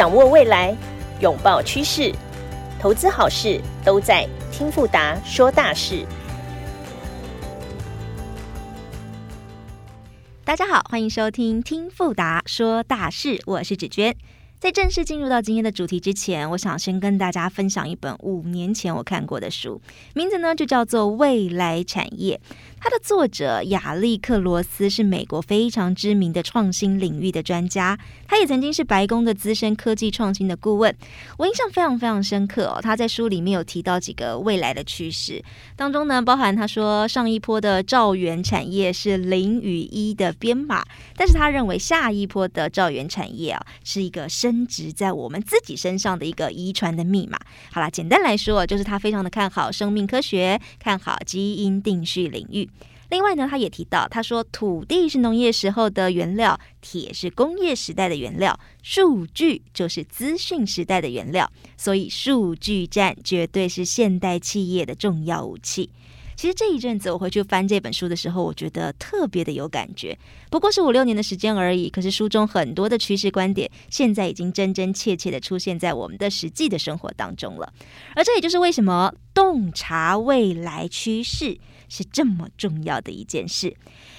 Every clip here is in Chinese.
掌握未来，拥抱趋势，投资好事都在听富达说大事。大家好，欢迎收听听富达说大事，我是芷娟。在正式进入到今天的主题之前，我想先跟大家分享一本五年前我看过的书，名字呢就叫做《未来产业》。它的作者亚历克罗斯是美国非常知名的创新领域的专家，他也曾经是白宫的资深科技创新的顾问。我印象非常非常深刻哦，他在书里面有提到几个未来的趋势，当中呢包含他说上一波的兆元产业是零与一的编码，但是他认为下一波的兆元产业啊是一个升值在我们自己身上的一个遗传的密码。好啦，简单来说就是他非常的看好生命科学，看好基因定序领域。另外呢，他也提到，他说土地是农业时候的原料，铁是工业时代的原料，数据就是资讯时代的原料，所以数据战绝对是现代企业的重要武器。其实这一阵子我回去翻这本书的时候，我觉得特别的有感觉。不过是五六年的时间而已，可是书中很多的趋势观点，现在已经真真切切的出现在我们的实际的生活当中了。而这也就是为什么洞察未来趋势。是这么重要的一件事，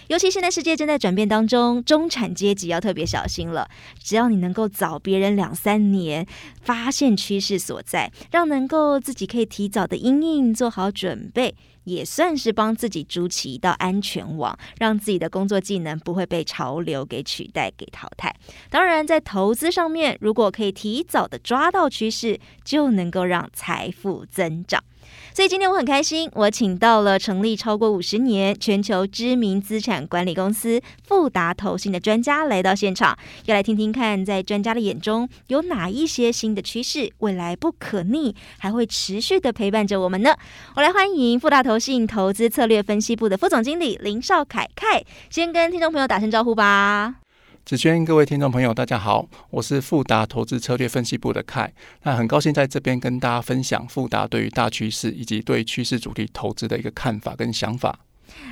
尤其现在世界正在转变当中，中产阶级要特别小心了。只要你能够早别人两三年发现趋势所在，让能够自己可以提早的因应做好准备，也算是帮自己筑起一道安全网，让自己的工作技能不会被潮流给取代、给淘汰。当然，在投资上面，如果可以提早的抓到趋势，就能够让财富增长。所以今天我很开心，我请到了成立超过五十年、全球知名资产管理公司富达投信的专家来到现场，要来听听看，在专家的眼中有哪一些新的趋势，未来不可逆，还会持续的陪伴着我们呢？我来欢迎富达投信投资策略分析部的副总经理林少凯凯，先跟听众朋友打声招呼吧。子轩，各位听众朋友，大家好，我是富达投资策略分析部的凯，那很高兴在这边跟大家分享富达对于大趋势以及对趋势主题投资的一个看法跟想法。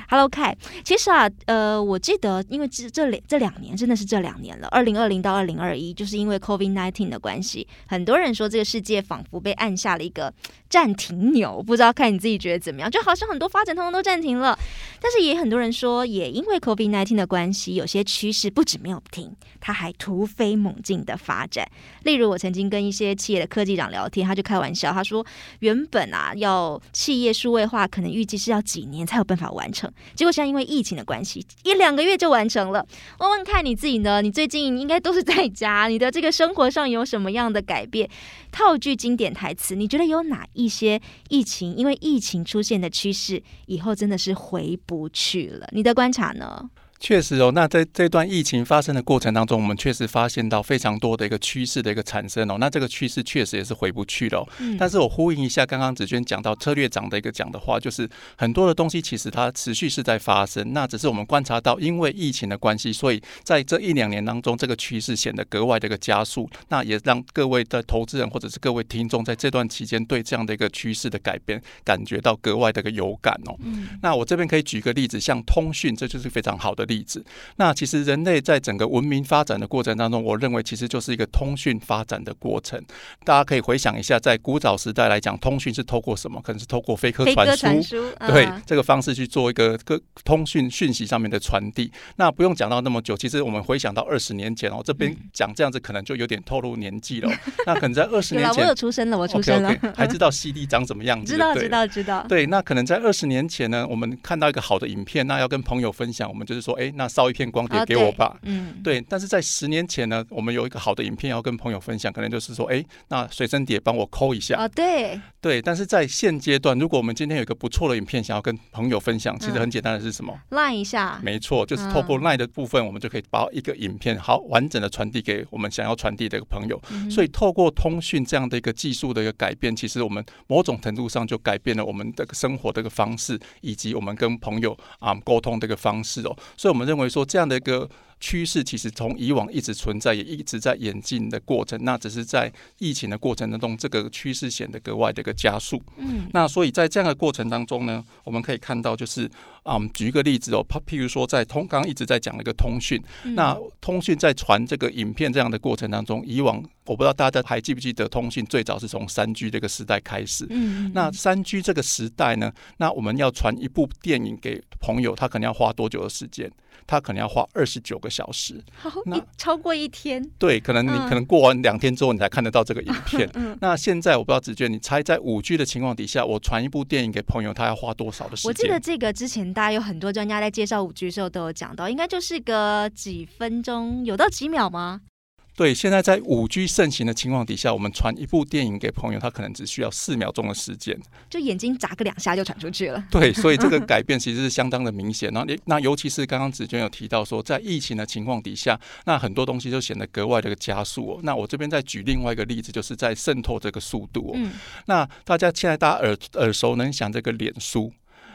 Hello，凯，其实啊，呃，我记得，因为这这两这两年真的是这两年了，二零二零到二零二一，就是因为 COVID-19 的关系，很多人说这个世界仿佛被按下了一个暂停钮，不知道看你自己觉得怎么样？就好像很多发展通通都暂停了，但是也很多人说，也因为 COVID-19 的关系，有些趋势不止没有停，它还突飞猛进的发展。例如，我曾经跟一些企业的科技长聊天，他就开玩笑，他说，原本啊，要企业数位化，可能预计是要几年才有办法完成。结果现在因为疫情的关系，一两个月就完成了。问问看你自己呢？你最近应该都是在家，你的这个生活上有什么样的改变？套句经典台词，你觉得有哪一些疫情因为疫情出现的趋势，以后真的是回不去了？你的观察呢？确实哦，那在这段疫情发生的过程当中，我们确实发现到非常多的一个趋势的一个产生哦。那这个趋势确实也是回不去了。嗯。但是我呼应一下刚刚子娟讲到策略长的一个讲的话，就是很多的东西其实它持续是在发生，那只是我们观察到，因为疫情的关系，所以在这一两年当中，这个趋势显得格外的一个加速。那也让各位的投资人或者是各位听众在这段期间对这样的一个趋势的改变感觉到格外的一个有感哦。嗯。那我这边可以举个例子，像通讯，这就是非常好的。例子，那其实人类在整个文明发展的过程当中，我认为其实就是一个通讯发展的过程。大家可以回想一下，在古早时代来讲，通讯是透过什么？可能是透过飞鸽传书，嗯、对这个方式去做一个个通讯讯息上面的传递。那不用讲到那么久，其实我们回想到二十年前哦，这边讲这样子可能就有点透露年纪了。那可能在二十年前，我有出生了，我出生了，okay, okay, 还知道 CD 长什么样 子？知道，知道，知道。对，那可能在二十年前呢，我们看到一个好的影片，那要跟朋友分享，我们就是说。哎，那烧一片光碟给我吧。嗯，对。但是在十年前呢，我们有一个好的影片要跟朋友分享，可能就是说，哎，那随身碟帮我抠一下。啊，对。对，但是在现阶段，如果我们今天有一个不错的影片想要跟朋友分享，其实很简单的是什么？Line 一下。没错，就是透过 Line 的部分，我们就可以把一个影片好完整的传递给我们想要传递的一个朋友。所以，透过通讯这样的一个技术的一个改变，其实我们某种程度上就改变了我们的生活的一个方式，以及我们跟朋友啊沟通的一个方式哦。所以。我们认为说，这样的一个趋势，其实从以往一直存在，也一直在演进的过程。那只是在疫情的过程当中，这个趋势显得格外的一个加速。嗯，那所以在这样的过程当中呢，我们可以看到，就是啊，我们举一个例子哦，譬如说在通刚刚一直在讲那个通讯，嗯、那通讯在传这个影片这样的过程当中，以往我不知道大家还记不记得，通讯最早是从三 G 这个时代开始。嗯，那三 G 这个时代呢，那我们要传一部电影给朋友，他可能要花多久的时间？他可能要花二十九个小时，好，那超过一天。对，可能你可能过完两天之后，你才看得到这个影片。嗯、那现在我不知道子娟，你猜在五 G 的情况底下，我传一部电影给朋友，他要花多少的时间？我记得这个之前大家有很多专家在介绍五 G 的时候都有讲到，应该就是个几分钟，有到几秒吗？对，现在在五 G 盛行的情况底下，我们传一部电影给朋友，他可能只需要四秒钟的时间，就眼睛眨个两下就传出去了。对，所以这个 改变其实是相当的明显。那那尤其是刚刚子娟有提到说，在疫情的情况底下，那很多东西就显得格外的加速哦。那我这边再举另外一个例子，就是在渗透这个速度哦。嗯。那大家现在大家耳耳熟能详这个脸书。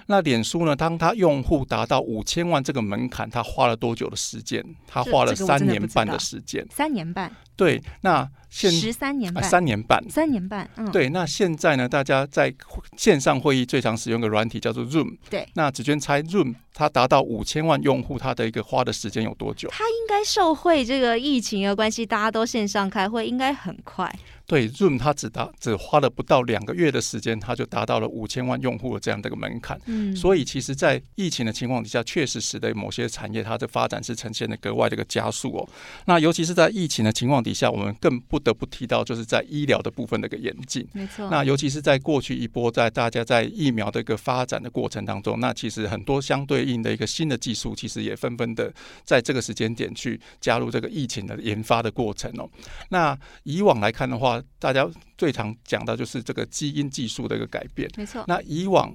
那脸书呢？当它用户达到五千万这个门槛，它花了多久的时间？它花了三年半的时间。三年半。对，那现十三年半，三年半，三年半。嗯，对。那现在呢？大家在线上会议最常使用的软体叫做 Zoom。对。那子娟猜 Zoom 它达到五千万用户，它的一个花的时间有多久？它应该受惠这个疫情的关系，大家都线上开会，应该很快。对，Zoom 它只达只花了不到两个月的时间，它就达到了五千万用户的这样的一个门槛。嗯，所以其实，在疫情的情况底下，确实使得某些产业它的发展是呈现的格外的一个加速哦。那尤其是在疫情的情况底下，我们更不得不提到，就是在医疗的部分的一个演进。没错。那尤其是在过去一波，在大家在疫苗的一个发展的过程当中，那其实很多相对应的一个新的技术，其实也纷纷的在这个时间点去加入这个疫情的研发的过程哦。那以往来看的话，大家最常讲到就是这个基因技术的一个改变。没错。那以往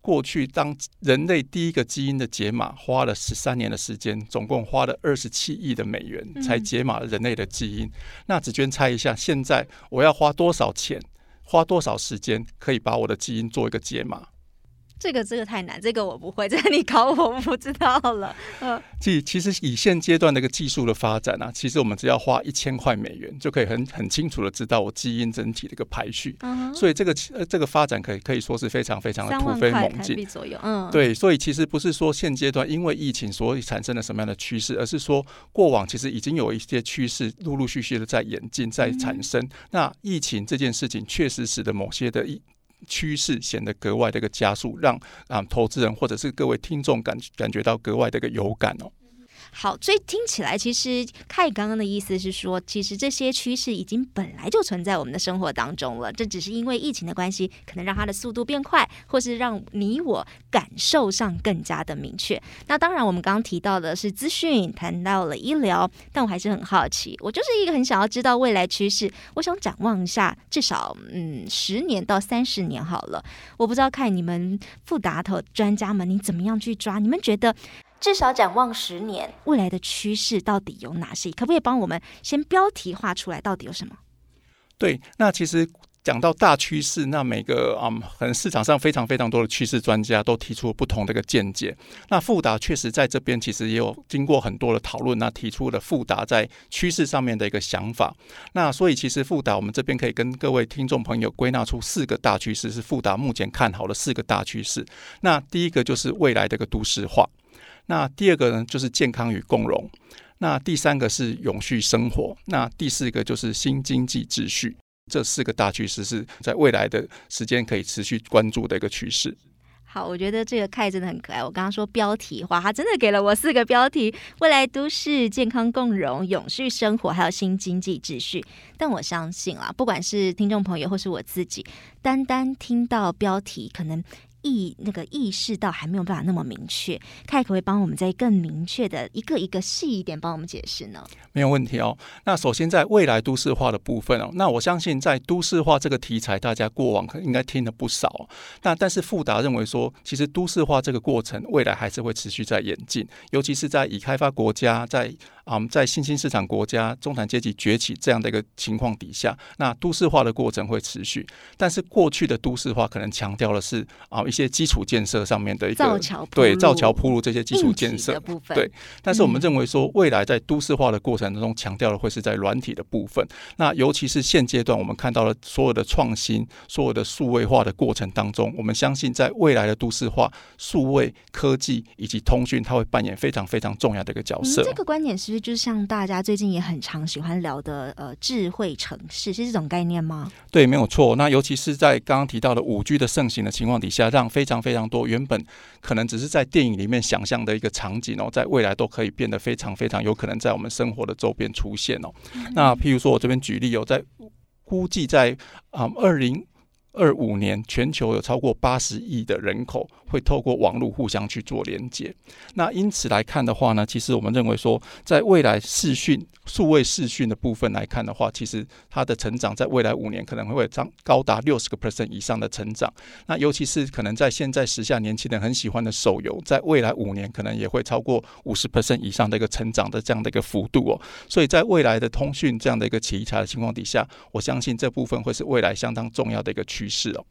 过去，当人类第一个基因的解码花了十三年的时间，总共花了二十七亿的美元才解码了人类的基因。嗯、那子娟猜一下，现在我要花多少钱，花多少时间，可以把我的基因做一个解码？这个这个太难，这个我不会，这个你考我，我不知道了。嗯，其其实以现阶段的一个技术的发展啊，其实我们只要花一千块美元，就可以很很清楚的知道我基因整体的一个排序。嗯，所以这个呃这个发展可以可以说是非常非常的突飞猛进。左右，嗯，对，所以其实不是说现阶段因为疫情所以产生了什么样的趋势，而是说过往其实已经有一些趋势陆陆续续的在演进在产生。嗯。那疫情这件事情确实使得某些的一。趋势显得格外的一个加速，让啊投资人或者是各位听众感感觉到格外的一个有感哦。好，所以听起来，其实凯刚刚的意思是说，其实这些趋势已经本来就存在我们的生活当中了，这只是因为疫情的关系，可能让它的速度变快，或是让你我感受上更加的明确。那当然，我们刚刚提到的是资讯，谈到了医疗，但我还是很好奇，我就是一个很想要知道未来趋势，我想展望一下，至少嗯十年到三十年好了。我不知道看你们富达投专家们，你怎么样去抓？你们觉得？至少展望十年，未来的趋势到底有哪些？可不可以帮我们先标题化出来？到底有什么？对，那其实讲到大趋势，那每个啊、嗯，可能市场上非常非常多的趋势专家都提出了不同的一个见解。那富达确实在这边其实也有经过很多的讨论，那提出了富达在趋势上面的一个想法。那所以其实富达我们这边可以跟各位听众朋友归纳出四个大趋势，是富达目前看好的四个大趋势。那第一个就是未来的一个都市化。那第二个呢，就是健康与共融；那第三个是永续生活；那第四个就是新经济秩序。这四个大趋势是在未来的时间可以持续关注的一个趋势。好，我觉得这个 k 真的很可爱。我刚刚说标题哇，他真的给了我四个标题：未来都市、健康共融、永续生活，还有新经济秩序。但我相信啊，不管是听众朋友或是我自己，单单听到标题，可能。意那个意识到还没有办法那么明确，凯可不可以帮我们再更明确的一个一个细一点帮我们解释呢？没有问题哦。那首先在未来都市化的部分哦，那我相信在都市化这个题材，大家过往可应该听了不少。那但是富达认为说，其实都市化这个过程未来还是会持续在演进，尤其是在已开发国家在。啊、我们，在新兴市场国家中产阶级崛起这样的一个情况底下，那都市化的过程会持续。但是过去的都市化可能强调的是啊一些基础建设上面的一个造桥对造桥铺路这些基础建设部分对。但是我们认为说，未来在都市化的过程当中，强调的会是在软体的部分。那尤其是现阶段我们看到了所有的创新、所有的数位化的过程当中，我们相信在未来的都市化、数位科技以及通讯，它会扮演非常非常重要的一个角色。这个观点是就是像大家最近也很常喜欢聊的呃智慧城市，是这种概念吗？对，没有错。那尤其是在刚刚提到的五 G 的盛行的情况底下，让非常非常多原本可能只是在电影里面想象的一个场景哦，在未来都可以变得非常非常有可能在我们生活的周边出现哦。嗯、那譬如说我这边举例有、哦、在估计在啊二零二五年，全球有超过八十亿的人口。会透过网络互相去做连接，那因此来看的话呢，其实我们认为说，在未来视讯、数位视讯的部分来看的话，其实它的成长在未来五年可能会会涨高达六十个 percent 以上的成长。那尤其是可能在现在时下年轻人很喜欢的手游，在未来五年可能也会超过五十 percent 以上的一个成长的这样的一个幅度哦。所以在未来的通讯这样的一个奇才的情况底下，我相信这部分会是未来相当重要的一个趋于是哦。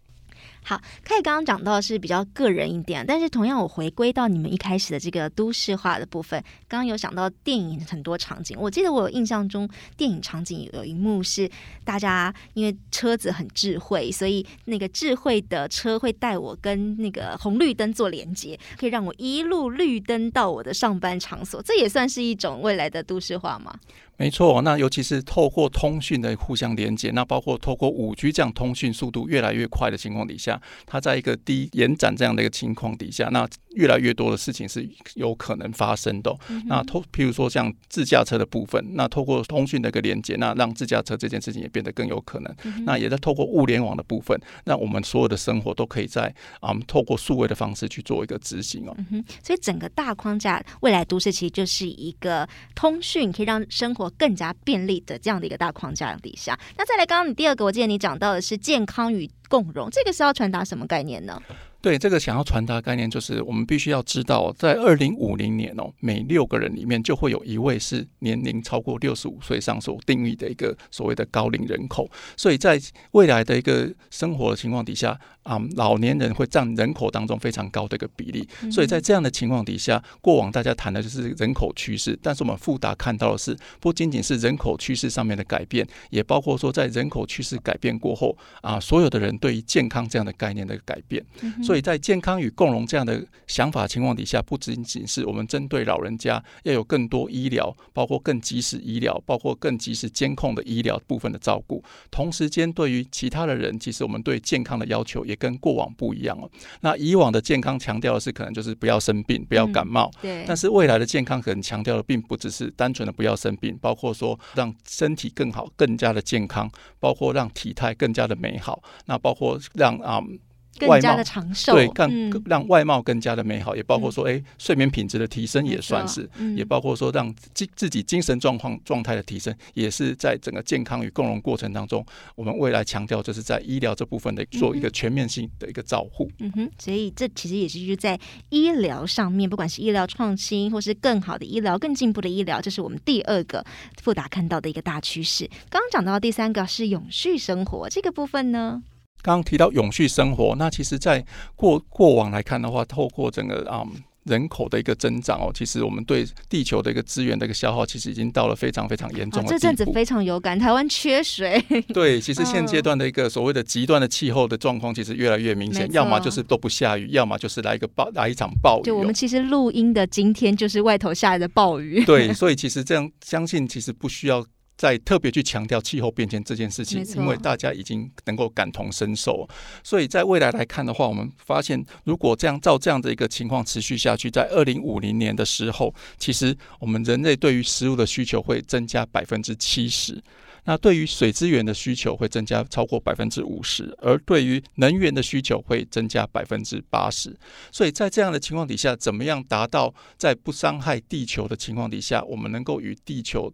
好，凯刚刚讲到是比较个人一点，但是同样我回归到你们一开始的这个都市化的部分，刚刚有想到电影很多场景，我记得我有印象中电影场景有一幕是大家因为车子很智慧，所以那个智慧的车会带我跟那个红绿灯做连接，可以让我一路绿灯到我的上班场所，这也算是一种未来的都市化吗？没错，那尤其是透过通讯的互相连接，那包括透过五 G 这样通讯速度越来越快的情况底下，它在一个低延展这样的一个情况底下，那越来越多的事情是有可能发生的。嗯、那透，譬如说像自驾车的部分，那透过通讯的一个连接，那让自驾车这件事情也变得更有可能。嗯、那也在透过物联网的部分，那我们所有的生活都可以在啊、嗯，透过数位的方式去做一个执行哦、嗯。所以整个大框架未来都市其实就是一个通讯，可以让生活更加便利的这样的一个大框架底下，那再来，刚刚你第二个，我记得你讲到的是健康与共融，这个是要传达什么概念呢？对，这个想要传达概念，就是我们必须要知道，在二零五零年哦，每六个人里面就会有一位是年龄超过六十五岁上所定义的一个所谓的高龄人口。所以在未来的一个生活的情况底下，啊，老年人会占人口当中非常高的一个比例。所以在这样的情况底下，过往大家谈的就是人口趋势，但是我们富达看到的是，不仅仅是人口趋势上面的改变，也包括说在人口趋势改变过后啊，所有的人对于健康这样的概念的改变。所以所以在健康与共融这样的想法情况底下，不仅仅是我们针对老人家要有更多医疗，包括更及时医疗，包括更及时监控的医疗部分的照顾。同时间，对于其他的人，其实我们对健康的要求也跟过往不一样哦。那以往的健康强调的是可能就是不要生病，不要感冒。嗯、对。但是未来的健康可能强调的并不只是单纯的不要生病，包括说让身体更好、更加的健康，包括让体态更加的美好。那包括让啊。嗯更加的长寿，对，更让外貌更加的美好，嗯、也包括说，哎、欸，睡眠品质的提升也算是，嗯、也包括说让自自己精神状况状态的提升，也是在整个健康与共融过程当中，我们未来强调就是在医疗这部分的做一个全面性的一个照护。嗯哼，所以这其实也是就是在医疗上面，不管是医疗创新，或是更好的医疗、更进步的医疗，这是我们第二个富达看到的一个大趋势。刚刚讲到第三个是永续生活这个部分呢？刚刚提到永续生活，那其实，在过过往来看的话，透过整个啊、嗯、人口的一个增长哦，其实我们对地球的一个资源的一个消耗，其实已经到了非常非常严重。这阵子非常有感，台湾缺水。对，其实现阶段的一个所谓的极端的气候的状况，其实越来越明显，要么就是都不下雨，要么就是来一个暴来一场暴雨、哦。就我们其实录音的今天，就是外头下来的暴雨。对，所以其实这样相信，其实不需要。在特别去强调气候变迁这件事情，因为大家已经能够感同身受，所以在未来来看的话，我们发现如果这样照这样的一个情况持续下去，在二零五零年的时候，其实我们人类对于食物的需求会增加百分之七十，那对于水资源的需求会增加超过百分之五十，而对于能源的需求会增加百分之八十。所以在这样的情况底下，怎么样达到在不伤害地球的情况底下，我们能够与地球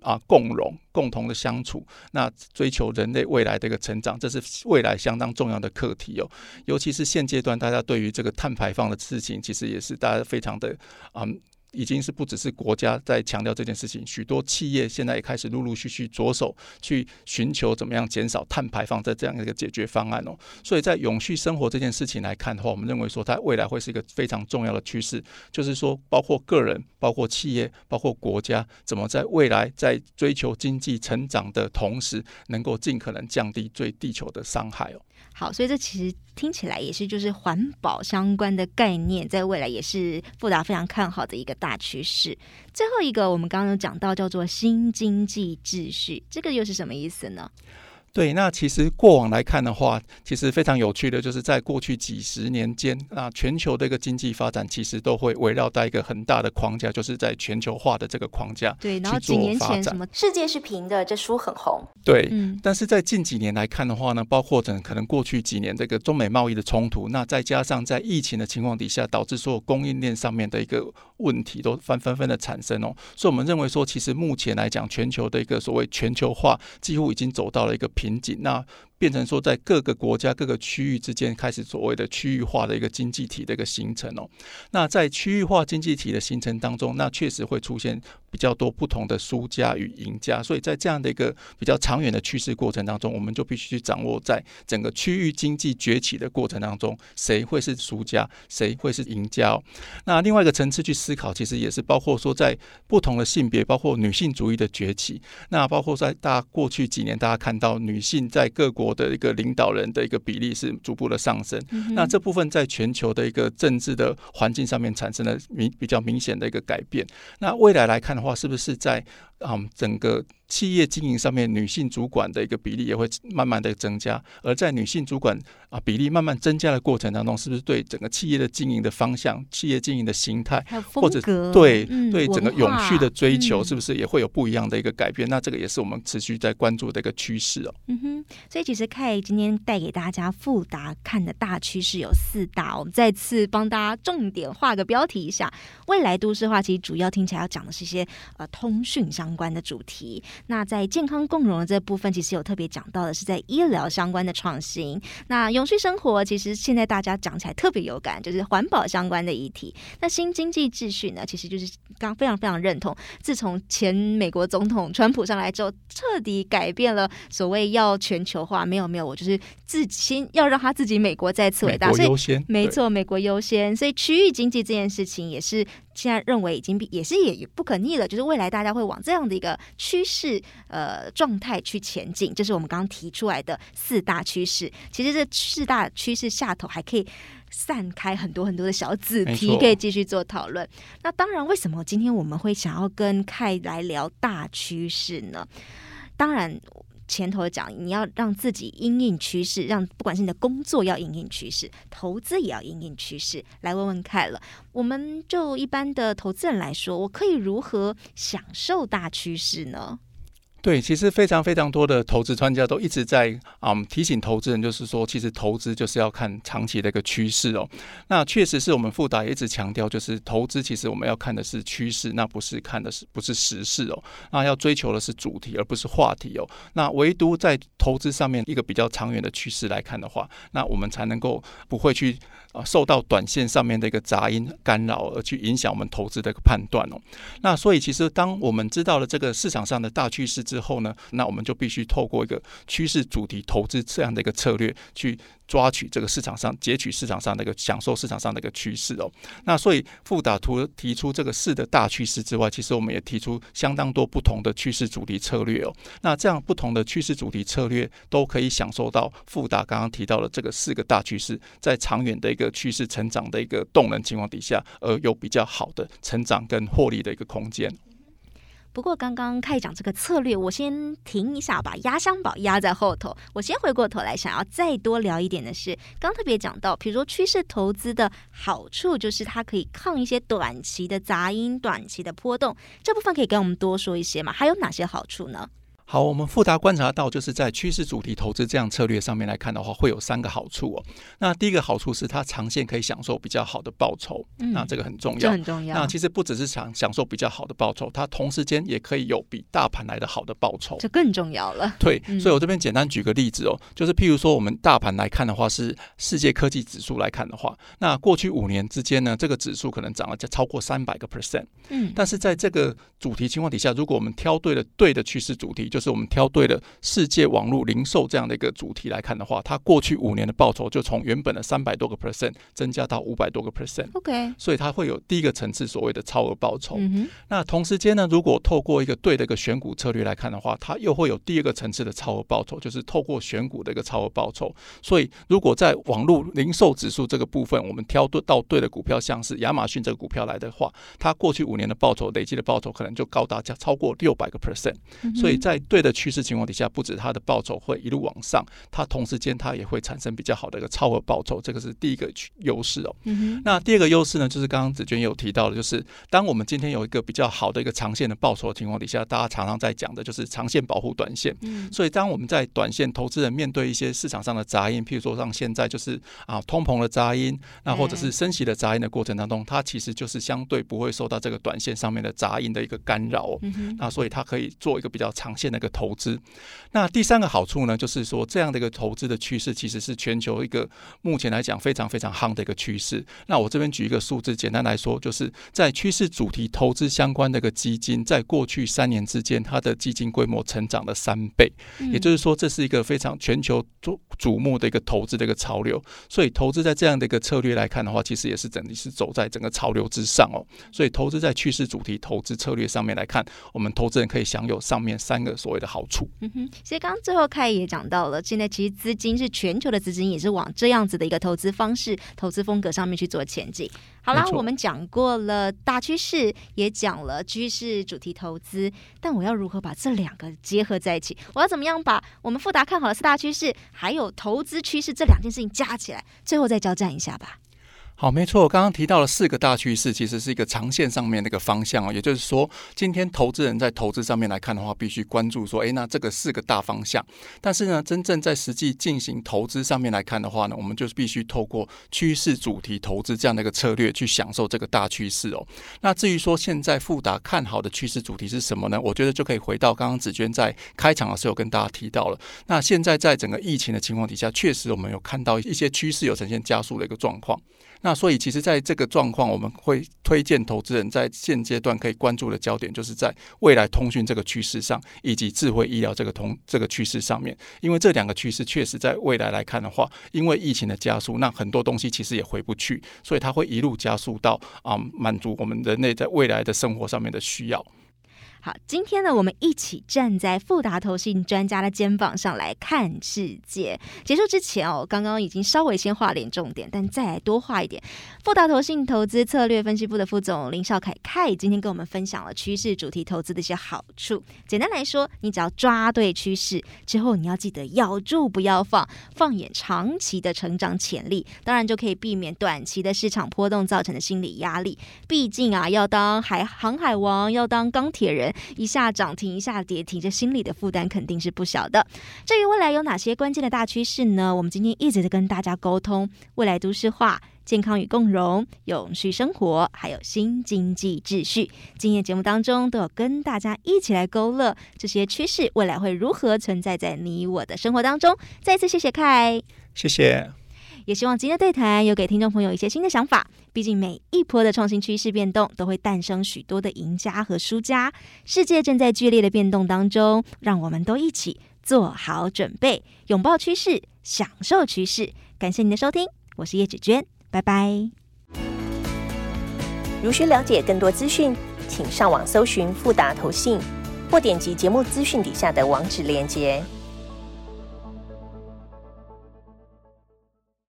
啊，共荣、共同的相处，那追求人类未来的一个成长，这是未来相当重要的课题哦。尤其是现阶段，大家对于这个碳排放的事情，其实也是大家非常的啊。已经是不只是国家在强调这件事情，许多企业现在也开始陆陆续续着手去寻求怎么样减少碳排放的这样一个解决方案哦。所以在永续生活这件事情来看的话，我们认为说它未来会是一个非常重要的趋势，就是说包括个人、包括企业、包括国家，怎么在未来在追求经济成长的同时，能够尽可能降低对地球的伤害哦。好，所以这其实听起来也是就是环保相关的概念，在未来也是富达非常看好的一个大趋势。最后一个，我们刚刚有讲到叫做新经济秩序，这个又是什么意思呢？对，那其实过往来看的话，其实非常有趣的，就是在过去几十年间，那全球的一个经济发展其实都会围绕在一个很大的框架，就是在全球化的这个框架。对，然后几年前什么世界是平的，这书很红。对，嗯，但是在近几年来看的话呢，包括整可能过去几年这个中美贸易的冲突，那再加上在疫情的情况底下，导致所有供应链上面的一个问题都纷纷纷的产生哦。所以我们认为说，其实目前来讲，全球的一个所谓全球化几乎已经走到了一个。瓶颈，那变成说，在各个国家、各个区域之间开始所谓的区域化的一个经济体的一个形成哦。那在区域化经济体的形成当中，那确实会出现比较多不同的输家与赢家。所以在这样的一个比较长远的趋势过程当中，我们就必须去掌握在整个区域经济崛起的过程当中，谁会是输家，谁会是赢家哦。那另外一个层次去思考，其实也是包括说，在不同的性别，包括女性主义的崛起，那包括在大家过去几年大家看到女性在各国的一个领导人的一个比例是逐步的上升，嗯、那这部分在全球的一个政治的环境上面产生了明比较明显的一个改变。那未来来看的话，是不是在嗯整个企业经营上面，女性主管的一个比例也会慢慢的增加？而在女性主管啊比例慢慢增加的过程当中，是不是对整个企业的经营的方向、企业经营的形态，或者对、嗯、对整个永续的追求，是不是也会有不一样的一个改变？嗯、那这个也是我们持续在关注的一个趋势哦。嗯哼，所以其实 Kai 今天带给大家富达看的大趋势有四大，我们再次帮大家重点画个标题一下。未来都市化其实主要听起来要讲的是一些呃通讯相关的主题。那在健康共融的这部分，其实有特别讲到的是在医疗相关的创新。那永续生活，其实现在大家讲起来特别有感，就是环保相关的议题。那新经济秩序呢，其实就是刚非常非常认同。自从前美国总统川普上来之后，彻底改变了所谓要全球化。没有没有，我就是自己先要让他自己美国再次伟大，所以没错，美国优先。所以区域经济这件事情也是。现在认为已经也是也不可逆了，就是未来大家会往这样的一个趋势呃状态去前进，这是我们刚刚提出来的四大趋势。其实这四大趋势下头还可以散开很多很多的小子题，可以继续做讨论。那当然，为什么今天我们会想要跟 Kai 来聊大趋势呢？当然。前头讲，你要让自己因应趋势，让不管是你的工作要因应趋势，投资也要因应趋势。来问问看了，我们就一般的投资人来说，我可以如何享受大趋势呢？对，其实非常非常多的投资专家都一直在嗯提醒投资人，就是说，其实投资就是要看长期的一个趋势哦。那确实是我们富达也一直强调，就是投资其实我们要看的是趋势，那不是看的是不是时事哦。那要追求的是主题，而不是话题哦。那唯独在投资上面一个比较长远的趋势来看的话，那我们才能够不会去啊受到短线上面的一个杂音干扰，而去影响我们投资的一个判断哦。那所以其实当我们知道了这个市场上的大趋势之后呢，那我们就必须透过一个趋势主题投资这样的一个策略去。抓取这个市场上，截取市场上的一个享受市场上的一个趋势哦。那所以富达除了提出这个四的大趋势之外，其实我们也提出相当多不同的趋势主题策略哦。那这样不同的趋势主题策略都可以享受到富达刚刚提到的这个四个大趋势，在长远的一个趋势成长的一个动能情况底下，而有比较好的成长跟获利的一个空间。不过刚刚开始讲这个策略，我先停一下，把压箱宝压在后头。我先回过头来，想要再多聊一点的是，刚特别讲到，比如说趋势投资的好处，就是它可以抗一些短期的杂音、短期的波动。这部分可以跟我们多说一些吗？还有哪些好处呢？好，我们富达观察到，就是在趋势主题投资这样策略上面来看的话，会有三个好处哦。那第一个好处是它长线可以享受比较好的报酬，嗯、那这个很重要，这很重要。那其实不只是享享受比较好的报酬，它同时间也可以有比大盘来的好的报酬，这更重要了。对，所以我这边简单举个例子哦，就是譬如说我们大盘来看的话，是世界科技指数来看的话，那过去五年之间呢，这个指数可能涨了超过三百个 percent，嗯，但是在这个主题情况底下，如果我们挑对了对的趋势主题，就是我们挑对了。世界网络零售这样的一个主题来看的话，它过去五年的报酬就从原本的三百多个 percent 增加到五百多个 percent。OK，所以它会有第一个层次所谓的超额报酬。嗯、那同时间呢，如果透过一个对的一个选股策略来看的话，它又会有第二个层次的超额报酬，就是透过选股的一个超额报酬。所以如果在网络零售指数这个部分，我们挑对到对的股票，像是亚马逊这个股票来的话，它过去五年的报酬累计的报酬可能就高达超过六百个 percent。所以在对的趋势情况底下，不止它的报酬会一路往上，它同时间它也会产生比较好的一个超额报酬，这个是第一个优势哦。嗯、那第二个优势呢，就是刚刚子娟有提到的，就是当我们今天有一个比较好的一个长线的报酬的情况底下，大家常常在讲的就是长线保护短线。嗯、所以当我们在短线投资人面对一些市场上的杂音，譬如说像现在就是啊通膨的杂音，那或者是升息的杂音的过程当中，它其实就是相对不会受到这个短线上面的杂音的一个干扰。嗯、那所以它可以做一个比较长线的一个投资。那第三个好处呢，就是说这样的一个投资的趋势，其实是全球一个目前来讲非常非常夯的一个趋势。那我这边举一个数字，简单来说，就是在趋势主题投资相关的一个基金，在过去三年之间，它的基金规模成长了三倍。也就是说，这是一个非常全球瞩瞩目的一个投资的一个潮流。所以，投资在这样的一个策略来看的话，其实也是整体是走在整个潮流之上哦。所以，投资在趋势主题投资策略上面来看，我们投资人可以享有上面三个所谓的好处。嗯哼，其实刚刚最后凯也讲到了，现在其实资金是全球的资金，也是往这样子的一个投资方式、投资风格上面去做前进。好啦，我们讲过了大趋势，也讲了趋势主题投资，但我要如何把这两个结合在一起？我要怎么样把我们富达看好的四大趋势，还有投资趋势这两件事情加起来，最后再交战一下吧？好，没错，我刚刚提到了四个大趋势，其实是一个长线上面的一个方向哦。也就是说，今天投资人在投资上面来看的话，必须关注说，诶，那这个四个大方向。但是呢，真正在实际进行投资上面来看的话呢，我们就是必须透过趋势主题投资这样的一个策略去享受这个大趋势哦。那至于说现在富达看好的趋势主题是什么呢？我觉得就可以回到刚刚子娟在开场的时候跟大家提到了。那现在在整个疫情的情况底下，确实我们有看到一些趋势有呈现加速的一个状况。那所以，其实在这个状况，我们会推荐投资人在现阶段可以关注的焦点，就是在未来通讯这个趋势上，以及智慧医疗这个通这个趋势上面。因为这两个趋势确实在未来来看的话，因为疫情的加速，那很多东西其实也回不去，所以它会一路加速到啊，满足我们人类在未来的生活上面的需要。好，今天呢，我们一起站在富达投信专家的肩膀上来看世界。结束之前哦，刚刚已经稍微先画点重点，但再来多画一点。富达投信投资策略分析部的副总林少凯凯今天跟我们分享了趋势主题投资的一些好处。简单来说，你只要抓对趋势之后，你要记得咬住不要放，放眼长期的成长潜力，当然就可以避免短期的市场波动造成的心理压力。毕竟啊，要当海 航海王，要当钢铁人。一下涨停，一下跌停，这心理的负担肯定是不小的。至于未来有哪些关键的大趋势呢？我们今天一直在跟大家沟通未来都市化、健康与共融、永续生活，还有新经济秩序。今天节目当中都有跟大家一起来勾勒这些趋势，未来会如何存在在你我的生活当中。再次谢谢凯，谢谢。也希望今天的对谈有给听众朋友一些新的想法。毕竟每一波的创新趋势变动，都会诞生许多的赢家和输家。世界正在剧烈的变动当中，让我们都一起做好准备，拥抱趋势，享受趋势。感谢您的收听，我是叶芷娟，拜拜。如需了解更多资讯，请上网搜寻富达投信，或点击节目资讯底下的网址链接。